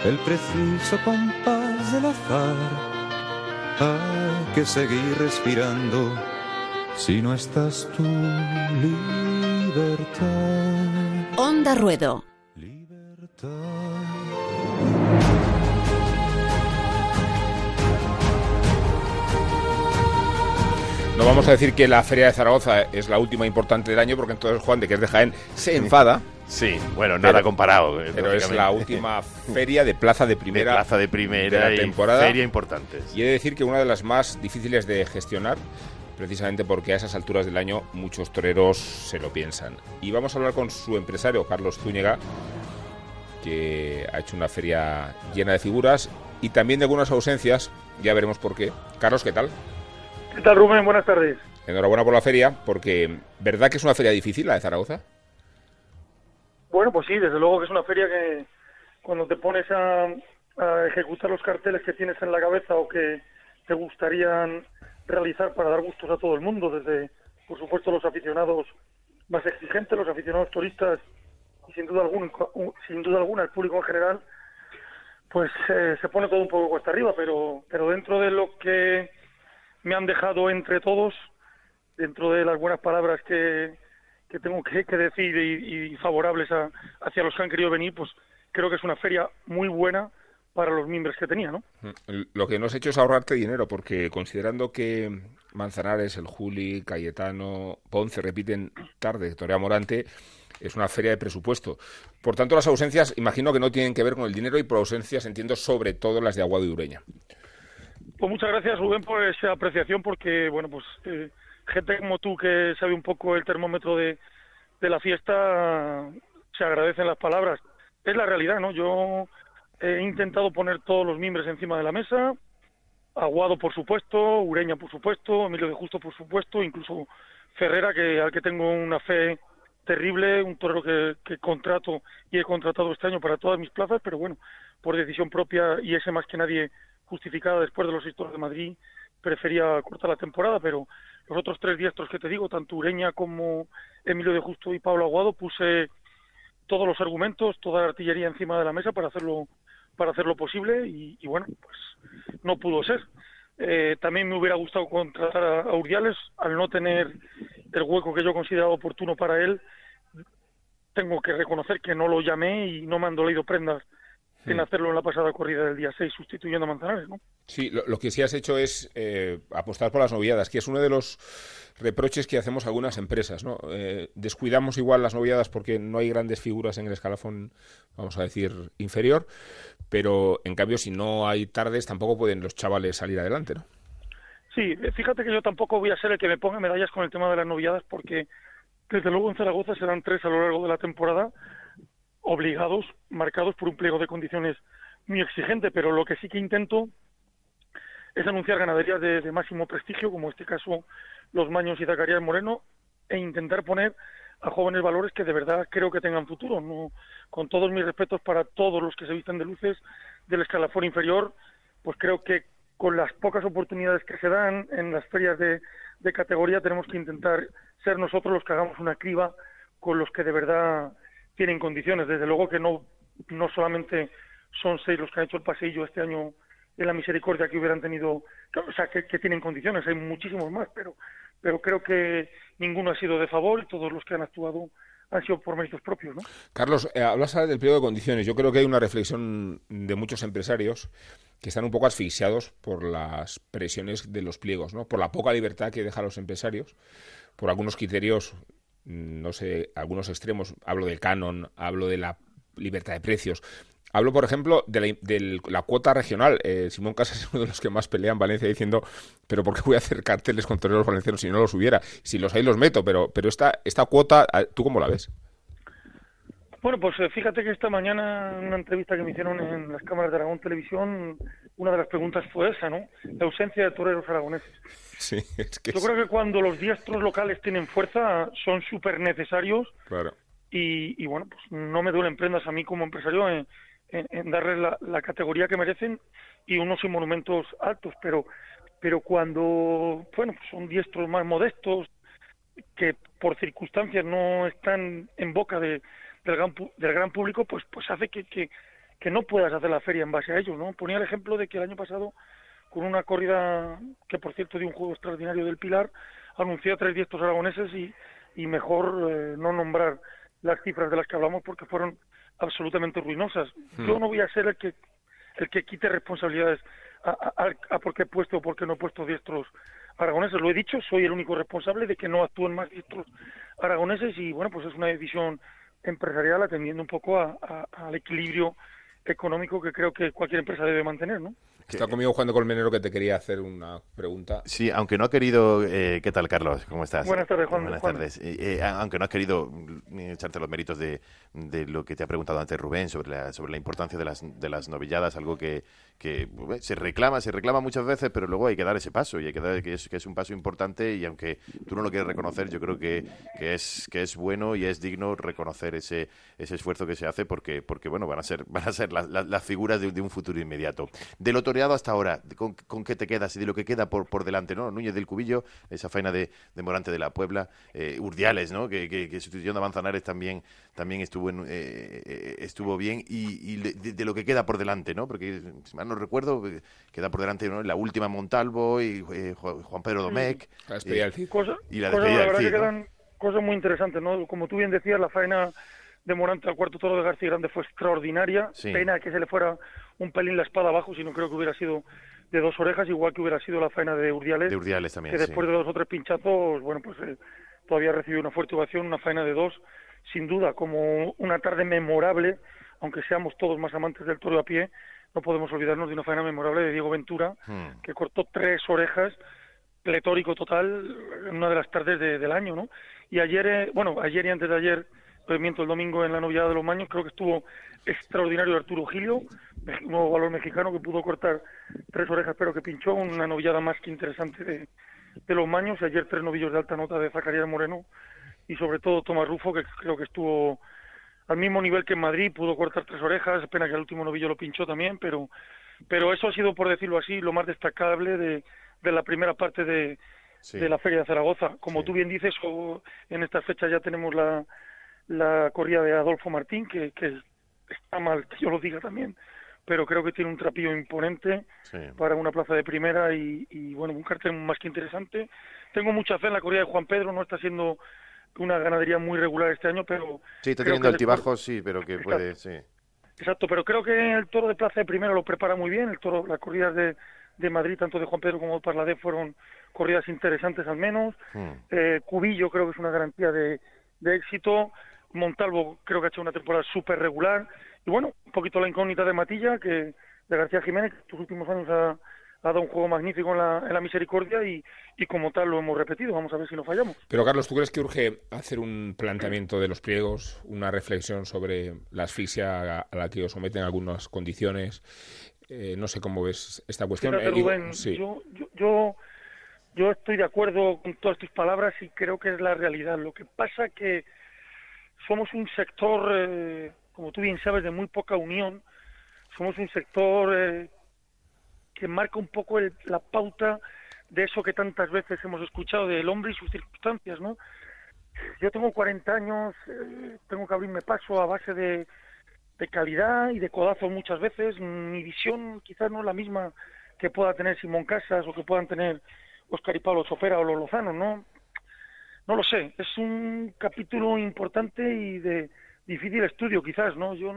el preciso compás del azar hay que seguir respirando si no estás tú, libertad. Onda Ruedo. Libertad. No vamos a decir que la Feria de Zaragoza es la última importante del año, porque entonces Juan de que es de Jaén se enfada. Sí, bueno, nada comparado. Eh, pero es la última feria de plaza de primera, de plaza de primera de la temporada. feria importante. Y he de decir que una de las más difíciles de gestionar, precisamente porque a esas alturas del año muchos toreros se lo piensan. Y vamos a hablar con su empresario, Carlos Zúñiga, que ha hecho una feria llena de figuras y también de algunas ausencias, ya veremos por qué. Carlos, ¿qué tal? ¿Qué tal, Rubén? Buenas tardes. Enhorabuena por la feria, porque ¿verdad que es una feria difícil la de Zaragoza? Bueno, pues sí, desde luego que es una feria que cuando te pones a, ejecutar los carteles que tienes en la cabeza o que te gustarían realizar para dar gustos a todo el mundo, desde, por supuesto, los aficionados más exigentes, los aficionados turistas y sin duda alguna, sin duda alguna el público en general, pues eh, se pone todo un poco cuesta arriba, pero, pero dentro de lo que me han dejado entre todos, dentro de las buenas palabras que, que tengo que, decir y, favorables hacia los que han querido venir, pues creo que es una feria muy buena para los miembros que tenía, ¿no? Mm, lo que no has hecho es ahorrarte dinero, porque considerando que Manzanares, el Juli, Cayetano, Ponce repiten tarde, Torea Morante, es una feria de presupuesto. Por tanto, las ausencias, imagino que no tienen que ver con el dinero y por ausencias entiendo sobre todo las de Aguado y Ureña. Pues muchas gracias, Rubén, por esa apreciación, porque, bueno, pues eh, gente como tú que sabe un poco el termómetro de, de la fiesta, se agradecen las palabras. Es la realidad, ¿no? Yo he intentado poner todos los miembros encima de la mesa, Aguado por supuesto, Ureña por supuesto, Emilio de Justo por supuesto, incluso Ferrera, que al que tengo una fe terrible, un torero que, que contrato y he contratado este año para todas mis plazas, pero bueno, por decisión propia y ese más que nadie justificada después de los historias de Madrid, prefería cortar la temporada, pero los otros tres diestros que te digo, tanto Ureña como Emilio de Justo y Pablo Aguado, puse todos los argumentos, toda la artillería encima de la mesa para hacerlo para hacerlo posible y, bueno, pues no pudo ser. Eh, también me hubiera gustado contratar a, a Uriales, al no tener el hueco que yo consideraba oportuno para él, tengo que reconocer que no lo llamé y no me han dolido prendas en hmm. hacerlo en la pasada corrida del día 6 sustituyendo a Manzanares, ¿no? Sí, lo, que sí has hecho es eh, apostar por las noviadas, que es uno de los reproches que hacemos algunas empresas, ¿no? Eh, descuidamos igual las noviadas porque no hay grandes figuras en el escalafón, vamos a decir, inferior, pero en cambio si no hay tardes tampoco pueden los chavales salir adelante, ¿no? Sí, fíjate que yo tampoco voy a ser el que me ponga medallas con el tema de las noviadas porque desde luego en Zaragoza serán tres a lo largo de la temporada obligados, marcados por un pliego de condiciones muy exigente, pero lo que sí que intento es anunciar ganaderías de, máximo prestigio, como en este caso los Maños y Zacarías Moreno, e intentar poner a jóvenes valores que de verdad creo que tengan futuro. No, con todos mis respetos para todos los que se visten de luces del escalafón inferior, pues creo que con las pocas oportunidades que se dan en las ferias de, de categoría tenemos que intentar ser nosotros los que hagamos una criba con los que de verdad tienen condiciones. Desde luego que no, no solamente son seis los que han hecho el pasillo este año en la misericordia que hubieran tenido, o sea, que, tienen condiciones, hay muchísimos más, pero, pero creo que ninguno ha sido de favor y todos los que han actuado han sido por méritos propios, ¿no? Carlos, eh, hablas del periodo de condiciones. Yo creo que hay una reflexión de muchos empresarios que están un poco asfixiados por las presiones de los pliegos, ¿no? Por la poca libertad que dejan los empresarios, por algunos criterios, no sé, algunos extremos. Hablo del canon, hablo de la libertad de precios. Hablo, por ejemplo, de la, cuota regional. Eh, Simón Casas es uno de los que más pelea en Valencia diciendo, pero ¿por qué voy a hacer carteles con toreros valencianos si no los hubiera? Si los hay, los meto, pero, pero esta, esta cuota, ¿tú cómo la ves? Bueno, pues eh, fíjate que esta mañana en una entrevista que me hicieron en las cámaras de Aragón Televisión, una de las preguntas fue esa, ¿no? La ausencia de toreros aragoneses. Sí, <laughs> es que Yo creo que cuando los diestros locales tienen fuerza son súper necesarios. Claro. Y, y, bueno, pues no me duelen prendas a mí como empresario en, en, darles la, categoría que merecen y unos monumentos altos, pero pero cuando bueno pues son diestros más modestos que por circunstancias no están en boca de, del, gran, del gran público, pues pues hace que, que, que no puedas hacer la feria en base a ellos, ¿no? Ponía el ejemplo de que el año pasado con una corrida que por cierto de un juego extraordinario del Pilar anunció a tres diestros aragoneses y, y mejor eh, no nombrar las cifras de las que hablamos porque fueron absolutamente ruinosas. Hmm. Yo no voy a ser el que el que quite responsabilidades a, a, por qué he puesto o por qué no he puesto diestros aragoneses. Lo he dicho, soy el único responsable de que no actúen más diestros aragoneses y bueno, pues es una decisión empresarial atendiendo un poco al equilibrio económico que creo que cualquier empresa debe mantener, ¿no? Está conmigo Juan de Colmenero que te quería hacer una pregunta. Sí, aunque no ha querido... Eh, ¿Qué tal, Carlos? ¿Cómo estás? Buenas tardes, Juan. Buenas tardes. Eh, eh, aunque no has querido echarte los méritos de, de, lo que te ha preguntado antes Rubén sobre la, sobre la importancia de las, de las novilladas, algo que, que se reclama, se reclama muchas veces, pero luego hay que dar ese paso y hay que dar que es, que es un paso importante y aunque tú no lo quieres reconocer, yo creo que, que, es, que es bueno y es digno reconocer ese, ese esfuerzo que se hace porque, porque bueno, van a ser, <laughs> van a ser las figuras de, un futuro inmediato. De lo toreado hasta ahora, ¿con, ¿con, qué te quedas y de lo que queda por, por delante? ¿no? Núñez del Cubillo, esa faena de, de Morante de la Puebla, eh, Urdiales, ¿no? que, que, que sustituyendo a Manzanares también, también estuvo, en, eh, eh, estuvo bien y, de, lo que queda por delante, ¿no? porque no recuerdo, queda por delante ¿no? la última Montalvo y Juan Pedro Domecq. y la despedida del quedan cosas muy interesantes, ¿no? Como tú bien decías, la faena de Morante al cuarto toro de García Grande fue extraordinaria. Pena que se le fuera un pelín la espada abajo, si no creo que hubiera sido de dos orejas, igual que hubiera sido la faena de Urdiales. De Urdiales también. Que después de dos o tres pinchazos, bueno, pues eh, todavía recibió una fuerte ovación, una faena de dos, sin duda, como una tarde memorable, aunque seamos todos más amantes del toro a pie, no podemos olvidarnos de una faena memorable de Diego Ventura, hmm. que cortó tres orejas, pletórico total, en una de las tardes del año, ¿no? Y ayer, eh, bueno, ayer y antes de ayer el domingo en la novillada de los Maños, creo que estuvo extraordinario Arturo Gilio, un nuevo valor mexicano que pudo cortar tres orejas, pero que pinchó una novillada más que interesante de, de los Maños. Ayer tres novillos de alta nota de Zacarías Moreno y sobre todo Tomás Rufo, que creo que estuvo al mismo nivel que en Madrid, pudo cortar tres orejas, pena que el último novillo lo pinchó también, pero, pero eso ha sido, por decirlo así, lo más destacable de, de la primera parte de, de la Feria de Zaragoza. Como tú bien dices, en estas fechas ya tenemos la, la corrida de Adolfo Martín, que, que está mal que yo lo diga también, pero creo que tiene un trapillo imponente para una plaza de primera y, y, bueno, un cartel más que interesante. Tengo mucha fe en la corrida de Juan Pedro, no está siendo una ganadería muy regular este año, pero... Sí, está teniendo altibajos, sí, pero que puede, sí. Exacto, pero creo que el toro de plaza de primera lo prepara muy bien, el toro, las corridas de, de Madrid, tanto de Juan Pedro como de Parladé, fueron corridas interesantes al menos. Hmm. Eh, Cubillo creo que es una garantía de, de éxito. Montalvo creo que ha hecho una temporada súper regular. Y bueno, un poquito la incógnita de Matilla, que de García Jiménez, que estos últimos años ha, dado un juego magnífico en la, en la misericordia y, y, como tal lo hemos repetido. Vamos a ver si no fallamos. Pero Carlos, ¿tú crees que urge hacer un planteamiento de los pliegos, una reflexión sobre la asfixia a la que os someten algunas condiciones? Eh, no sé cómo ves esta cuestión. Eh, yo, yo, yo, estoy de acuerdo con todas tus palabras y creo que es la realidad. Lo que pasa que somos un sector, eh, como tú bien sabes, de muy poca unión. Somos un sector eh, que marca un poco la pauta de eso que tantas veces hemos escuchado del hombre y sus circunstancias, ¿no? Yo tengo 40 años, eh, tengo que abrirme paso a base de, de calidad y de codazo muchas veces. Mi visión quizás no es la misma que pueda tener Simón Casas o que puedan tener Oscar y Pablo Sopera o los Lozano, ¿no? No lo sé, es un capítulo importante y de difícil estudio quizás, ¿no? Yo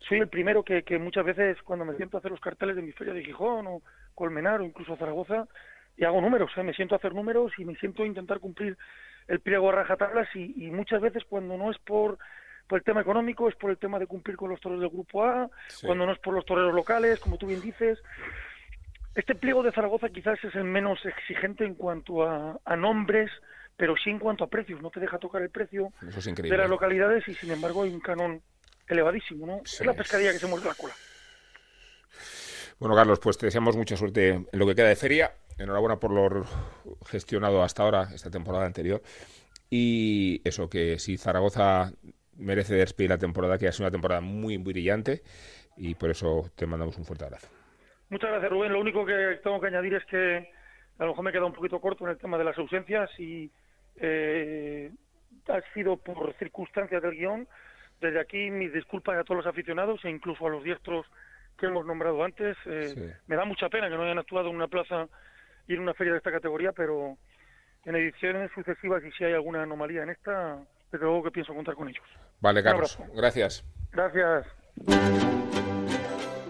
soy el primero que, que muchas veces cuando me siento a hacer los carteles de mi feria de Gijón o Colmenar o incluso Zaragoza, y hago números, ¿eh? me siento a hacer números y me siento a intentar cumplir el pliego a rajatablas y, y muchas veces cuando no es por por el tema económico, es por el tema de cumplir con los toreros del Grupo A, cuando no es por los toreros locales, como tú bien dices. Este pliego de Zaragoza quizás es el menos exigente en cuanto a, nombres, pero sí en cuanto a precios. No te deja tocar el precio de las localidades y, sin embargo, hay un canon elevadísimo. ¿no? es la pescadilla que se muerde la cola. Bueno, Carlos, pues te deseamos mucha suerte en lo que queda de feria. Enhorabuena por lo gestionado hasta ahora, esta temporada anterior. Y eso, que si Zaragoza merece despedir la temporada, que ha sido una temporada muy, muy brillante y por eso te mandamos un fuerte abrazo. Muchas gracias, Rubén. Lo único que tengo que añadir es que a lo mejor me he quedado un poquito corto en el tema de las ausencias y eh, ha sido por circunstancias del guion. Desde aquí mis disculpas a todos los aficionados e incluso a los diestros que hemos nombrado antes. Eh, me da mucha pena que no hayan actuado en una plaza y en una feria de esta categoría, pero en ediciones sucesivas y si hay alguna anomalía en esta, desde luego que pienso contar con ellos. Vale, Carlos. Gracias. Gracias.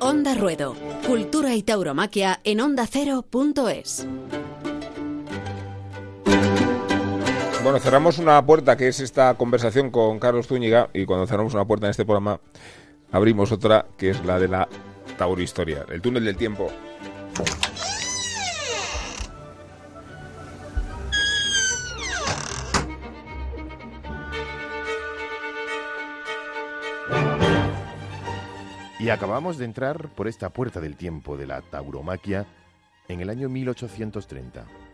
Onda Ruedo. Cultura y tauromaquia en ondacero.es. Bueno, cerramos una puerta que es esta conversación con Carlos Zúñiga y cuando cerramos una puerta en este programa abrimos otra que es la de la Historia, el túnel del tiempo. Y acabamos de entrar por esta puerta del tiempo de la tauromaquia en el año 1830.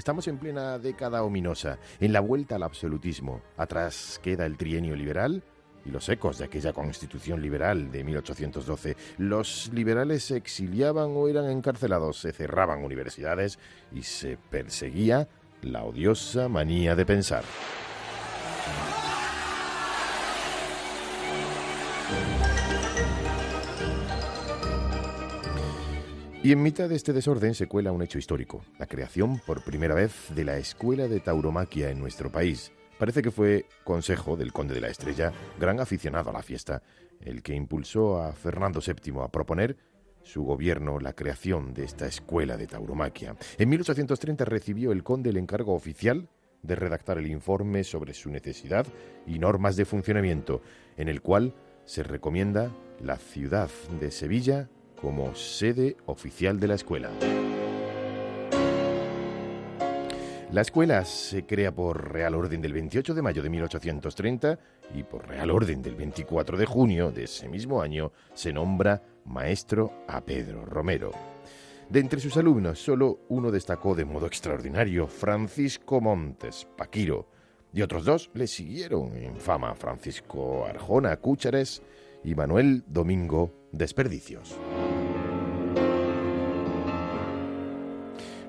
Estamos en plena década ominosa, en la vuelta al absolutismo. Atrás queda el trienio liberal y los ecos de aquella constitución liberal de 1812. Los liberales se exiliaban o eran encarcelados, se cerraban universidades y se perseguía la odiosa manía de pensar. Y en mitad de este desorden se cuela un hecho histórico, la creación por primera vez de la Escuela de Tauromaquia en nuestro país. Parece que fue consejo del conde de la Estrella, gran aficionado a la fiesta, el que impulsó a Fernando VII a proponer su gobierno la creación de esta escuela de tauromaquia. En 1830 recibió el conde el encargo oficial de redactar el informe sobre su necesidad y normas de funcionamiento, en el cual se recomienda la ciudad de Sevilla como sede oficial de la escuela. La escuela se crea por Real Orden del 28 de mayo de 1830 y por Real Orden del 24 de junio de ese mismo año se nombra maestro a Pedro Romero. De entre sus alumnos, solo uno destacó de modo extraordinario, Francisco Montes Paquiro, y otros dos le siguieron en fama, Francisco Arjona Cúchares y Manuel Domingo Desperdicios.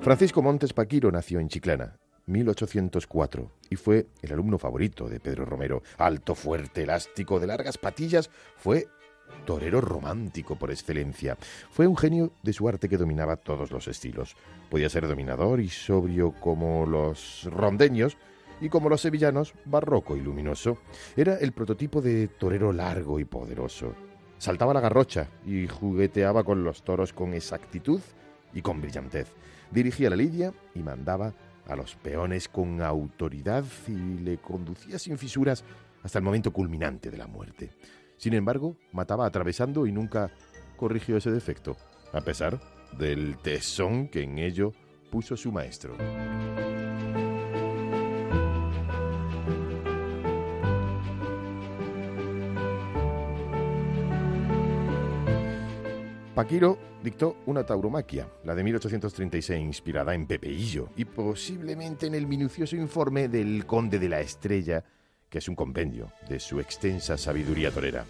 Francisco Montes Paquiro nació en Chiclana, 1804, y fue el alumno favorito de Pedro Romero. Alto, fuerte, elástico, de largas patillas, fue torero romántico por excelencia. Fue un genio de su arte que dominaba todos los estilos. Podía ser dominador y sobrio como los rondeños y como los sevillanos, barroco y luminoso. Era el prototipo de torero largo y poderoso. Saltaba la garrocha y jugueteaba con los toros con exactitud y con brillantez dirigía la lidia y mandaba a los peones con autoridad y le conducía sin fisuras hasta el momento culminante de la muerte. Sin embargo, mataba atravesando y nunca corrigió ese defecto, a pesar del tesón que en ello puso su maestro. Paquiro dictó una tauromaquia, la de 1836, inspirada en Pepeillo y posiblemente en el minucioso informe del Conde de la Estrella, que es un compendio de su extensa sabiduría torera.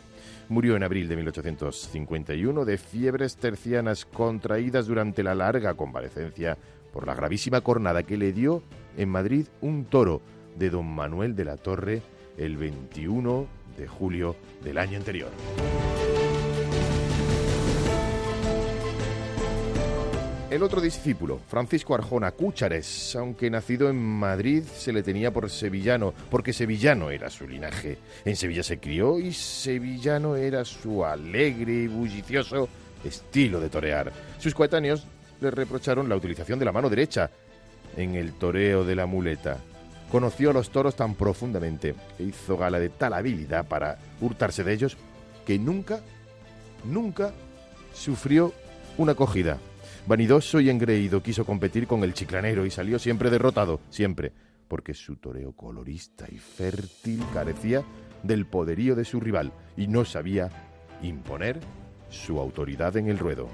Murió en abril de 1851 de fiebres tercianas contraídas durante la larga convalecencia por la gravísima cornada que le dio en Madrid un toro de don Manuel de la Torre el 21 de julio del año anterior. El otro discípulo, Francisco Arjona Cúchares, aunque nacido en Madrid, se le tenía por sevillano, porque sevillano era su linaje. En Sevilla se crió y sevillano era su alegre y bullicioso estilo de torear. Sus coetáneos le reprocharon la utilización de la mano derecha en el toreo de la muleta. Conoció a los toros tan profundamente e hizo gala de tal habilidad para hurtarse de ellos que nunca, nunca sufrió una cogida. Vanidoso y engreído quiso competir con el chiclanero y salió siempre derrotado, siempre, porque su toreo colorista y fértil carecía del poderío de su rival y no sabía imponer su autoridad en el ruedo.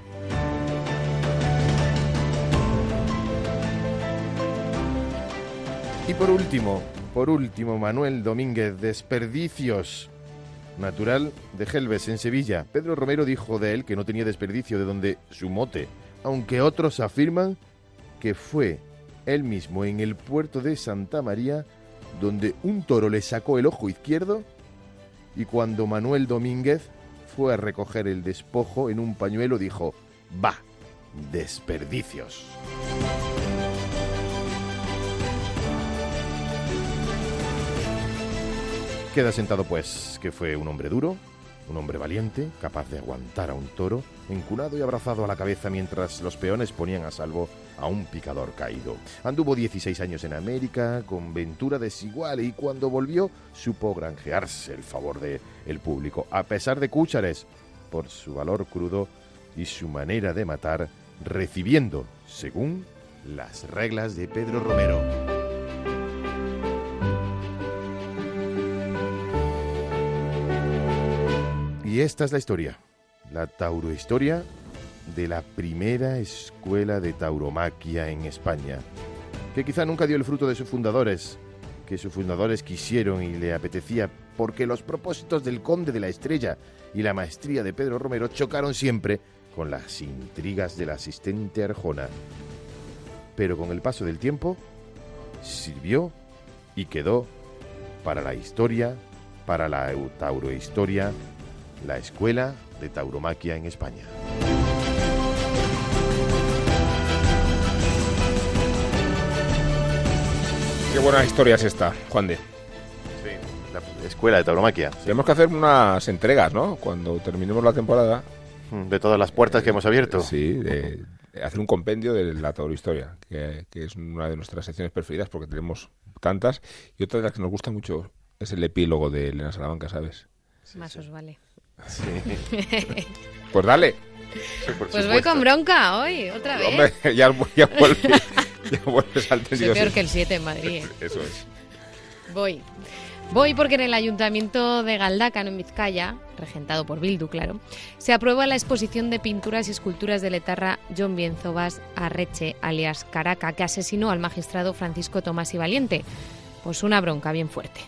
Y por último, por último, Manuel Domínguez, desperdicios. Natural de Gelbes, en Sevilla. Pedro Romero dijo de él que no tenía desperdicio, de donde su mote aunque otros afirman que fue él mismo en el puerto de Santa María donde un toro le sacó el ojo izquierdo y cuando Manuel Domínguez fue a recoger el despojo en un pañuelo dijo, va, desperdicios. Queda sentado pues que fue un hombre duro, un hombre valiente, capaz de aguantar a un toro, encunado y abrazado a la cabeza mientras los peones ponían a salvo a un picador caído. Anduvo 16 años en América, con ventura desigual, y cuando volvió supo granjearse el favor del el público, a pesar de cúchares, por su valor crudo y su manera de matar, recibiendo, según las reglas de Pedro Romero. Esta es la historia, la taurohistoria de la primera escuela de tauromaquia en España, que quizá nunca dio el fruto de sus fundadores, que sus fundadores quisieron y le apetecía, porque los propósitos del conde de la estrella y la maestría de Pedro Romero chocaron siempre con las intrigas del asistente Arjona. Pero con el paso del tiempo, sirvió y quedó para la historia, para la taurohistoria la Escuela de Tauromaquia en España. Qué buena historia es esta, Juan de. Sí, la Escuela de Tauromaquia. Tenemos que hacer unas entregas, ¿no? Cuando terminemos la temporada. Mm, de todas las puertas que hemos abierto. Sí, de hacer un compendio de la taurohistoria, que, que es una de nuestras secciones preferidas porque tenemos tantas. Y otra de las que nos gusta mucho es el epílogo de Elena Salamanca, ¿sabes? Más os vale. <laughs> pues dale. pues voy con bronca hoy, otra vez. Hombre, <laughs> ya, ya, vuelve, <laughs> ya vuelves al Soy peor que el 7 en Madrid. ¿eh? Eso es. Voy. Voy porque en el Ayuntamiento de Galdácano, en Vizcaya, regentado por Bildu, claro, se aprueba la exposición de pinturas y esculturas del etarra John Bienzobas Arreche, alias Caraca, que asesinó al magistrado Francisco Tomás y Valiente. Pues una bronca bien fuerte.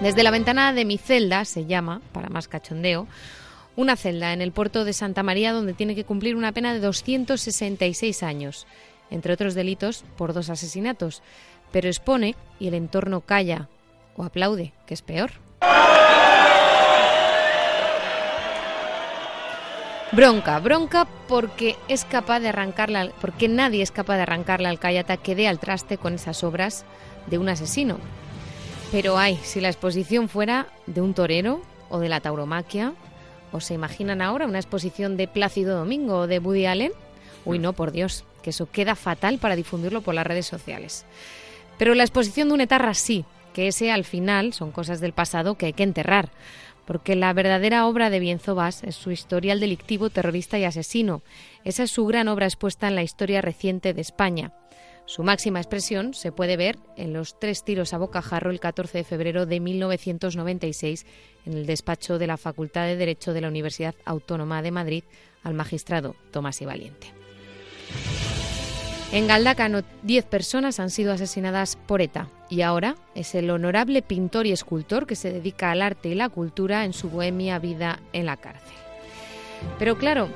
Desde la ventana de mi celda, se llama, para más cachondeo, una celda en el puerto de Santa María donde tiene que cumplir una pena de 266 años, entre otros delitos por dos asesinatos. Pero expone y el entorno calla o aplaude, que es peor. Bronca, bronca porque es capaz de arrancarla, porque nadie es capaz de arrancarle al callata que dé al traste con esas obras de un asesino. Pero ay, si la exposición fuera de un torero o de la tauromaquia, ¿o se imaginan ahora una exposición de Plácido Domingo o de Woody Allen? Uy, no, por Dios, que eso queda fatal para difundirlo por las redes sociales. Pero la exposición de un etarra sí, que ese al final son cosas del pasado que hay que enterrar, porque la verdadera obra de Bienzobas es su historial delictivo, terrorista y asesino. Esa es su gran obra expuesta en la historia reciente de España. Su máxima expresión se puede ver en los tres tiros a bocajarro el 14 de febrero de 1996 en el despacho de la Facultad de Derecho de la Universidad Autónoma de Madrid al magistrado Tomás y Valiente. En Galdácano, 10 personas han sido asesinadas por ETA y ahora es el honorable pintor y escultor que se dedica al arte y la cultura en su bohemia vida en la cárcel. Pero claro,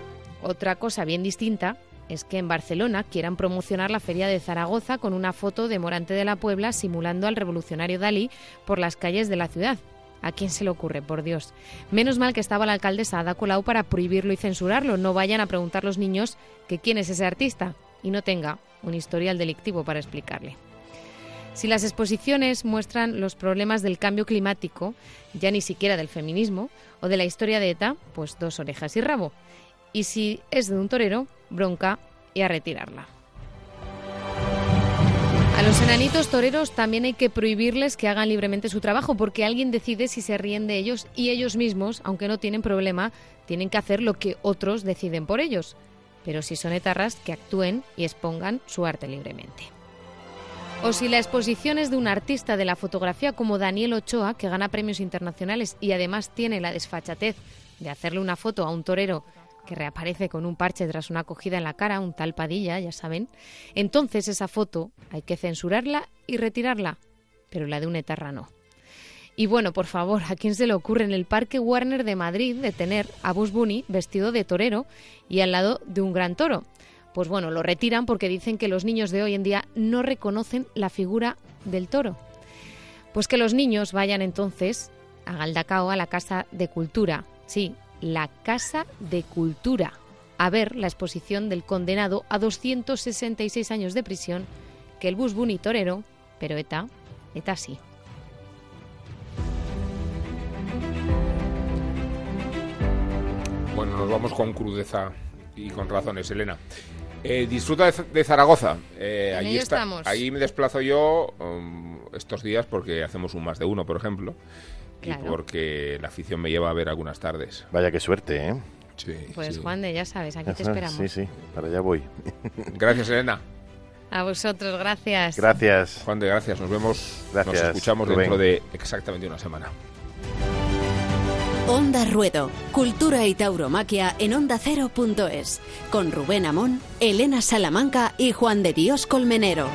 otra cosa bien distinta es que en Barcelona quieran promocionar la Feria de Zaragoza con una foto de Morante de la Puebla simulando al revolucionario Dalí por las calles de la ciudad. ¿A quién se le ocurre, por Dios? Menos mal que estaba la alcaldesa Ada Colau para prohibirlo y censurarlo. No vayan a preguntar los niños que quién es ese artista y no tenga un historial delictivo para explicarle. Si las exposiciones muestran los problemas del cambio climático, ya ni siquiera del feminismo, o de la historia de ETA, pues dos orejas y rabo. Y si es de un torero, bronca y a retirarla. A los enanitos toreros también hay que prohibirles que hagan libremente su trabajo porque alguien decide si se ríen de ellos y ellos mismos, aunque no tienen problema, tienen que hacer lo que otros deciden por ellos. Pero si son etarras, que actúen y expongan su arte libremente. O si la exposición es de un artista de la fotografía como Daniel Ochoa, que gana premios internacionales y además tiene la desfachatez de hacerle una foto a un torero que reaparece con un parche tras una acogida en la cara, un tal Padilla, ya saben, entonces esa foto hay que censurarla y retirarla, pero la de un etarra no. Y bueno, por favor, ¿a quién se le ocurre en el Parque Warner de Madrid detener a Bus Bunny vestido de torero y al lado de un gran toro? Pues bueno, lo retiran porque dicen que los niños de hoy en día no reconocen la figura del toro. Pues que los niños vayan entonces a Galdacao, a la Casa de Cultura. Sí, la Casa de Cultura a ver la exposición del condenado a 266 años de prisión que el bus Bunny torero, pero ETA, ETA sí. Bueno, nos vamos con crudeza y con razones, Elena. Eh, disfruta de, Zaragoza. Eh, allí estamos. Ahí me desplazo yo um, estos días porque hacemos un más de uno, por ejemplo y porque la afición me lleva a ver algunas tardes. Vaya qué suerte, ¿eh? Sí, pues Juan de, ya sabes, aquí te esperamos. Sí, sí, para allá voy. Gracias, Elena. A vosotros, gracias. Gracias. Juan de, gracias. Nos vemos, nos escuchamos dentro de exactamente una semana. Onda Ruedo, Cultura y Tauromaquia en Onda Cero.es, con Rubén Amón, Elena Salamanca y Juan de Dios Colmenero.